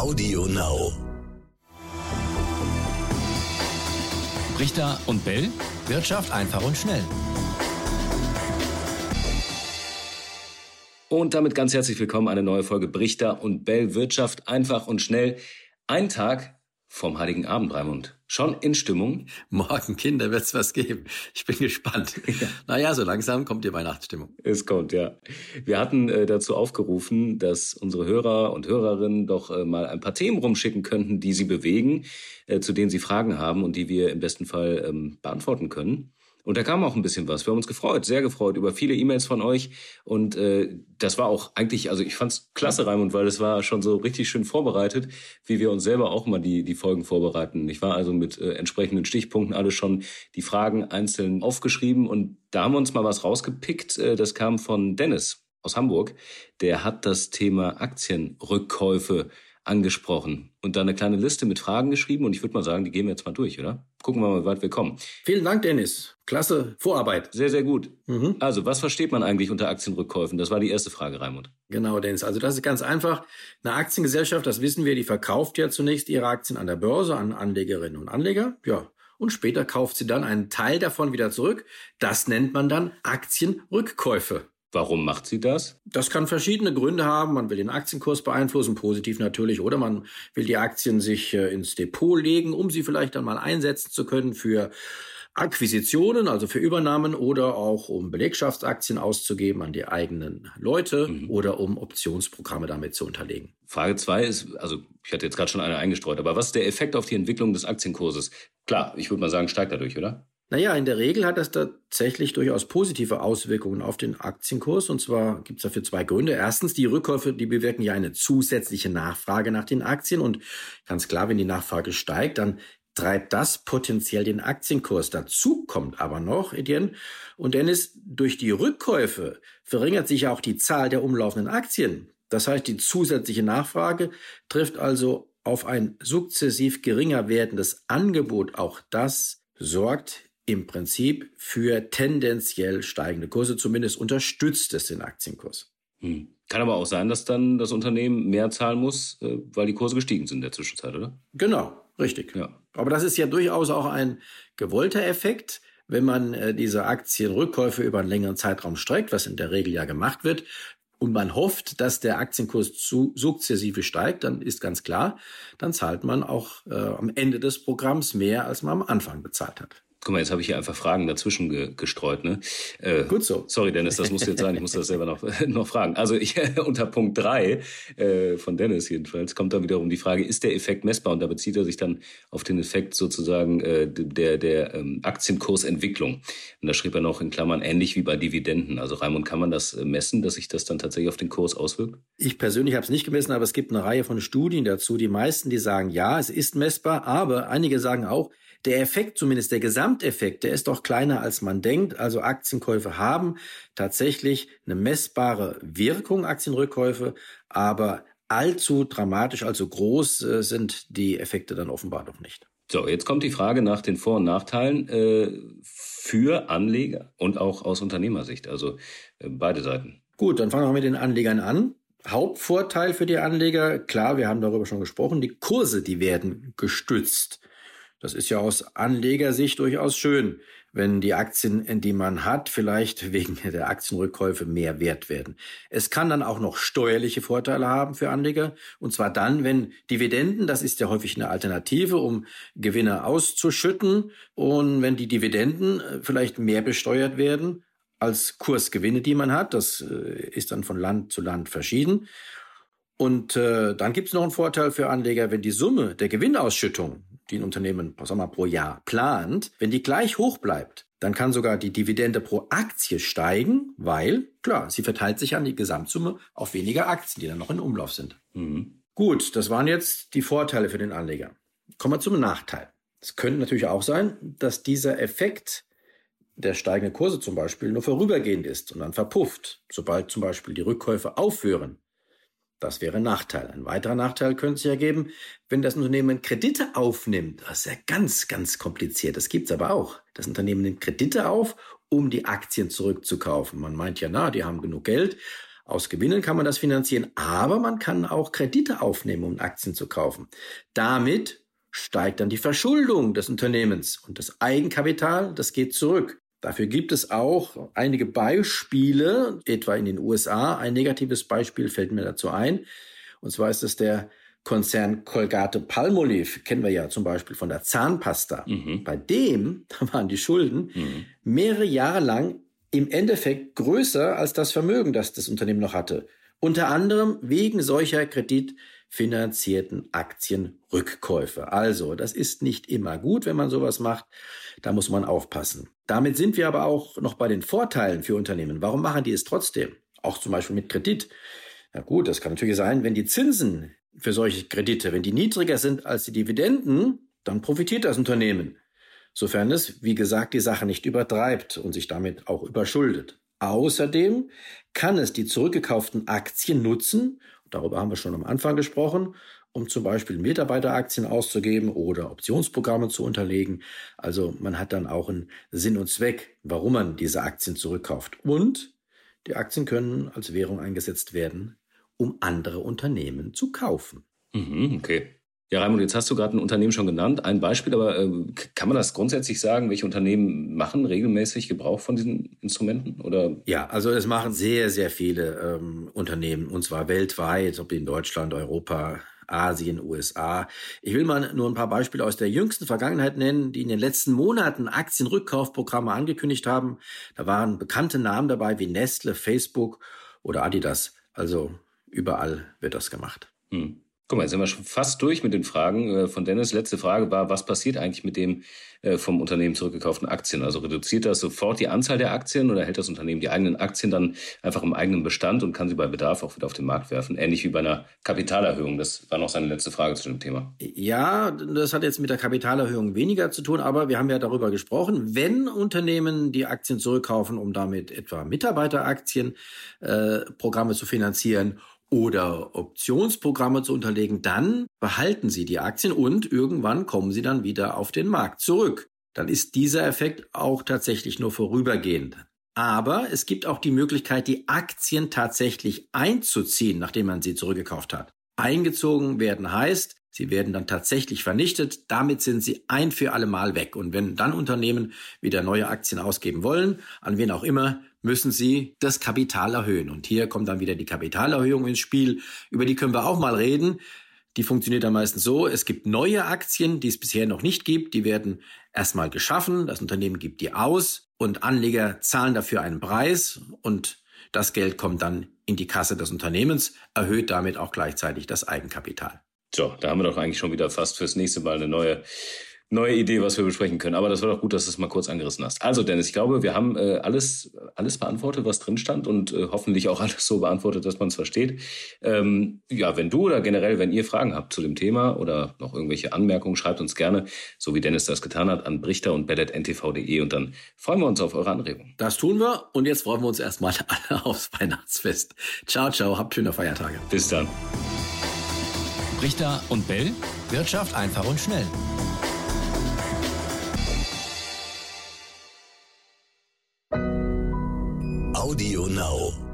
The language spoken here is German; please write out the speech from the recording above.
Audio Now. Richter und Bell. Wirtschaft einfach und schnell. Und damit ganz herzlich willkommen, eine neue Folge Brichter und Bell Wirtschaft einfach und schnell. Ein Tag vom Heiligen Abend, Raimund. Schon in Stimmung? Morgen, Kinder, wird's was geben. Ich bin gespannt. Ja. Naja, so langsam kommt die Weihnachtsstimmung. Es kommt, ja. Wir hatten äh, dazu aufgerufen, dass unsere Hörer und Hörerinnen doch äh, mal ein paar Themen rumschicken könnten, die sie bewegen, äh, zu denen sie Fragen haben und die wir im besten Fall ähm, beantworten können. Und da kam auch ein bisschen was. Wir haben uns gefreut, sehr gefreut über viele E-Mails von euch. Und äh, das war auch eigentlich, also ich fand's klasse, Raimund, weil es war schon so richtig schön vorbereitet, wie wir uns selber auch mal die, die Folgen vorbereiten. Ich war also mit äh, entsprechenden Stichpunkten alle schon die Fragen einzeln aufgeschrieben. Und da haben wir uns mal was rausgepickt. Äh, das kam von Dennis aus Hamburg. Der hat das Thema Aktienrückkäufe angesprochen und da eine kleine Liste mit Fragen geschrieben und ich würde mal sagen, die gehen wir jetzt mal durch, oder? Gucken wir mal, weit wir kommen. Vielen Dank, Dennis. Klasse Vorarbeit. Sehr, sehr gut. Mhm. Also, was versteht man eigentlich unter Aktienrückkäufen? Das war die erste Frage, Raimund. Genau, Dennis. Also, das ist ganz einfach. Eine Aktiengesellschaft, das wissen wir, die verkauft ja zunächst ihre Aktien an der Börse an Anlegerinnen und Anleger. Ja. Und später kauft sie dann einen Teil davon wieder zurück. Das nennt man dann Aktienrückkäufe. Warum macht sie das? Das kann verschiedene Gründe haben. Man will den Aktienkurs beeinflussen, positiv natürlich, oder man will die Aktien sich äh, ins Depot legen, um sie vielleicht dann mal einsetzen zu können für Akquisitionen, also für Übernahmen oder auch um Belegschaftsaktien auszugeben an die eigenen Leute mhm. oder um Optionsprogramme damit zu unterlegen. Frage zwei ist, also ich hatte jetzt gerade schon eine eingestreut, aber was ist der Effekt auf die Entwicklung des Aktienkurses? Klar, ich würde mal sagen, steigt dadurch, oder? Naja, in der Regel hat das tatsächlich durchaus positive Auswirkungen auf den Aktienkurs. Und zwar gibt es dafür zwei Gründe. Erstens, die Rückkäufe, die bewirken ja eine zusätzliche Nachfrage nach den Aktien. Und ganz klar, wenn die Nachfrage steigt, dann treibt das potenziell den Aktienkurs. Dazu kommt aber noch, Etienne und Dennis, durch die Rückkäufe verringert sich auch die Zahl der umlaufenden Aktien. Das heißt, die zusätzliche Nachfrage trifft also auf ein sukzessiv geringer werdendes Angebot. Auch das sorgt im Prinzip für tendenziell steigende Kurse, zumindest unterstützt es den Aktienkurs. Hm. Kann aber auch sein, dass dann das Unternehmen mehr zahlen muss, äh, weil die Kurse gestiegen sind in der Zwischenzeit, oder? Genau, richtig. Ja. Aber das ist ja durchaus auch ein gewollter Effekt, wenn man äh, diese Aktienrückkäufe über einen längeren Zeitraum streckt, was in der Regel ja gemacht wird, und man hofft, dass der Aktienkurs zu sukzessive steigt, dann ist ganz klar, dann zahlt man auch äh, am Ende des Programms mehr, als man am Anfang bezahlt hat. Guck mal, jetzt habe ich hier einfach Fragen dazwischen ge gestreut. Ne? Äh, Gut so. Sorry, Dennis, das muss jetzt sein. Ich muss das selber noch, noch fragen. Also ich unter Punkt drei äh, von Dennis jedenfalls kommt dann wiederum die Frage, ist der Effekt messbar? Und da bezieht er sich dann auf den Effekt sozusagen äh, der, der ähm, Aktienkursentwicklung. Und da schrieb er noch in Klammern ähnlich wie bei Dividenden. Also Raimund, kann man das äh, messen, dass sich das dann tatsächlich auf den Kurs auswirkt? Ich persönlich habe es nicht gemessen, aber es gibt eine Reihe von Studien dazu. Die meisten, die sagen, ja, es ist messbar, aber einige sagen auch, der Effekt, zumindest der Gesamteffekt, der ist doch kleiner als man denkt. Also Aktienkäufe haben tatsächlich eine messbare Wirkung, Aktienrückkäufe, aber allzu dramatisch, allzu groß äh, sind die Effekte dann offenbar noch nicht. So, jetzt kommt die Frage nach den Vor- und Nachteilen äh, für Anleger und auch aus Unternehmersicht, also äh, beide Seiten. Gut, dann fangen wir mit den Anlegern an. Hauptvorteil für die Anleger, klar, wir haben darüber schon gesprochen, die Kurse, die werden gestützt. Das ist ja aus Anlegersicht durchaus schön, wenn die Aktien, die man hat, vielleicht wegen der Aktienrückkäufe mehr wert werden. Es kann dann auch noch steuerliche Vorteile haben für Anleger. Und zwar dann, wenn Dividenden, das ist ja häufig eine Alternative, um Gewinne auszuschütten. Und wenn die Dividenden äh, vielleicht mehr besteuert werden als Kursgewinne, die man hat. Das äh, ist dann von Land zu Land verschieden. Und äh, dann gibt es noch einen Vorteil für Anleger, wenn die Summe der Gewinnausschüttung die ein Unternehmen sagen wir, pro Jahr plant, wenn die gleich hoch bleibt, dann kann sogar die Dividende pro Aktie steigen, weil, klar, sie verteilt sich an die Gesamtsumme auf weniger Aktien, die dann noch in Umlauf sind. Mhm. Gut, das waren jetzt die Vorteile für den Anleger. Kommen wir zum Nachteil. Es könnte natürlich auch sein, dass dieser Effekt der steigenden Kurse zum Beispiel nur vorübergehend ist und dann verpufft, sobald zum Beispiel die Rückkäufe aufhören. Das wäre ein Nachteil. Ein weiterer Nachteil könnte sich ergeben, wenn das Unternehmen Kredite aufnimmt. Das ist ja ganz, ganz kompliziert. Das gibt's aber auch. Das Unternehmen nimmt Kredite auf, um die Aktien zurückzukaufen. Man meint ja, na, die haben genug Geld. Aus Gewinnen kann man das finanzieren, aber man kann auch Kredite aufnehmen, um Aktien zu kaufen. Damit steigt dann die Verschuldung des Unternehmens und das Eigenkapital, das geht zurück. Dafür gibt es auch einige Beispiele, etwa in den USA. Ein negatives Beispiel fällt mir dazu ein. Und zwar ist es der Konzern Colgate Palmolive, kennen wir ja zum Beispiel von der Zahnpasta. Mhm. Bei dem waren die Schulden mhm. mehrere Jahre lang im Endeffekt größer als das Vermögen, das das Unternehmen noch hatte. Unter anderem wegen solcher kreditfinanzierten Aktienrückkäufe. Also, das ist nicht immer gut, wenn man sowas macht. Da muss man aufpassen. Damit sind wir aber auch noch bei den Vorteilen für Unternehmen. Warum machen die es trotzdem? Auch zum Beispiel mit Kredit. Na gut, das kann natürlich sein, wenn die Zinsen für solche Kredite, wenn die niedriger sind als die Dividenden, dann profitiert das Unternehmen sofern es, wie gesagt, die Sache nicht übertreibt und sich damit auch überschuldet. Außerdem kann es die zurückgekauften Aktien nutzen, darüber haben wir schon am Anfang gesprochen, um zum Beispiel Mitarbeiteraktien auszugeben oder Optionsprogramme zu unterlegen. Also man hat dann auch einen Sinn und Zweck, warum man diese Aktien zurückkauft. Und die Aktien können als Währung eingesetzt werden, um andere Unternehmen zu kaufen. Mhm, okay. Ja, Raimund, jetzt hast du gerade ein Unternehmen schon genannt, ein Beispiel, aber äh, kann man das grundsätzlich sagen, welche Unternehmen machen regelmäßig Gebrauch von diesen Instrumenten? Oder? Ja, also es machen sehr, sehr viele ähm, Unternehmen, und zwar weltweit, ob in Deutschland, Europa, Asien, USA. Ich will mal nur ein paar Beispiele aus der jüngsten Vergangenheit nennen, die in den letzten Monaten Aktienrückkaufprogramme angekündigt haben. Da waren bekannte Namen dabei wie Nestle, Facebook oder Adidas. Also überall wird das gemacht. Hm. Guck mal, jetzt sind wir schon fast durch mit den Fragen äh, von Dennis. Letzte Frage war, was passiert eigentlich mit dem äh, vom Unternehmen zurückgekauften Aktien? Also reduziert das sofort die Anzahl der Aktien oder hält das Unternehmen die eigenen Aktien dann einfach im eigenen Bestand und kann sie bei Bedarf auch wieder auf den Markt werfen? Ähnlich wie bei einer Kapitalerhöhung. Das war noch seine letzte Frage zu dem Thema. Ja, das hat jetzt mit der Kapitalerhöhung weniger zu tun, aber wir haben ja darüber gesprochen, wenn Unternehmen die Aktien zurückkaufen, um damit etwa Mitarbeiteraktienprogramme äh, zu finanzieren oder Optionsprogramme zu unterlegen, dann behalten Sie die Aktien und irgendwann kommen sie dann wieder auf den Markt zurück. Dann ist dieser Effekt auch tatsächlich nur vorübergehend. Aber es gibt auch die Möglichkeit, die Aktien tatsächlich einzuziehen, nachdem man sie zurückgekauft hat. Eingezogen werden heißt, sie werden dann tatsächlich vernichtet. Damit sind sie ein für alle Mal weg. Und wenn dann Unternehmen wieder neue Aktien ausgeben wollen, an wen auch immer, müssen sie das Kapital erhöhen. Und hier kommt dann wieder die Kapitalerhöhung ins Spiel. Über die können wir auch mal reden. Die funktioniert dann meistens so, es gibt neue Aktien, die es bisher noch nicht gibt, die werden erstmal geschaffen, das Unternehmen gibt die aus und Anleger zahlen dafür einen Preis und das Geld kommt dann in die Kasse des Unternehmens, erhöht damit auch gleichzeitig das Eigenkapital. So, da haben wir doch eigentlich schon wieder fast fürs nächste Mal eine neue neue Idee, was wir besprechen können. Aber das war doch gut, dass du es mal kurz angerissen hast. Also Dennis, ich glaube, wir haben äh, alles, alles beantwortet, was drin stand und äh, hoffentlich auch alles so beantwortet, dass man es versteht. Ähm, ja, wenn du oder generell, wenn ihr Fragen habt zu dem Thema oder noch irgendwelche Anmerkungen, schreibt uns gerne, so wie Dennis das getan hat, an brichter und bellet.ntv.de und dann freuen wir uns auf eure Anregungen. Das tun wir und jetzt freuen wir uns erstmal alle aufs Weihnachtsfest. Ciao, ciao, habt schöne Feiertage. Bis dann. Brichter und Bell, Wirtschaft einfach und schnell. now.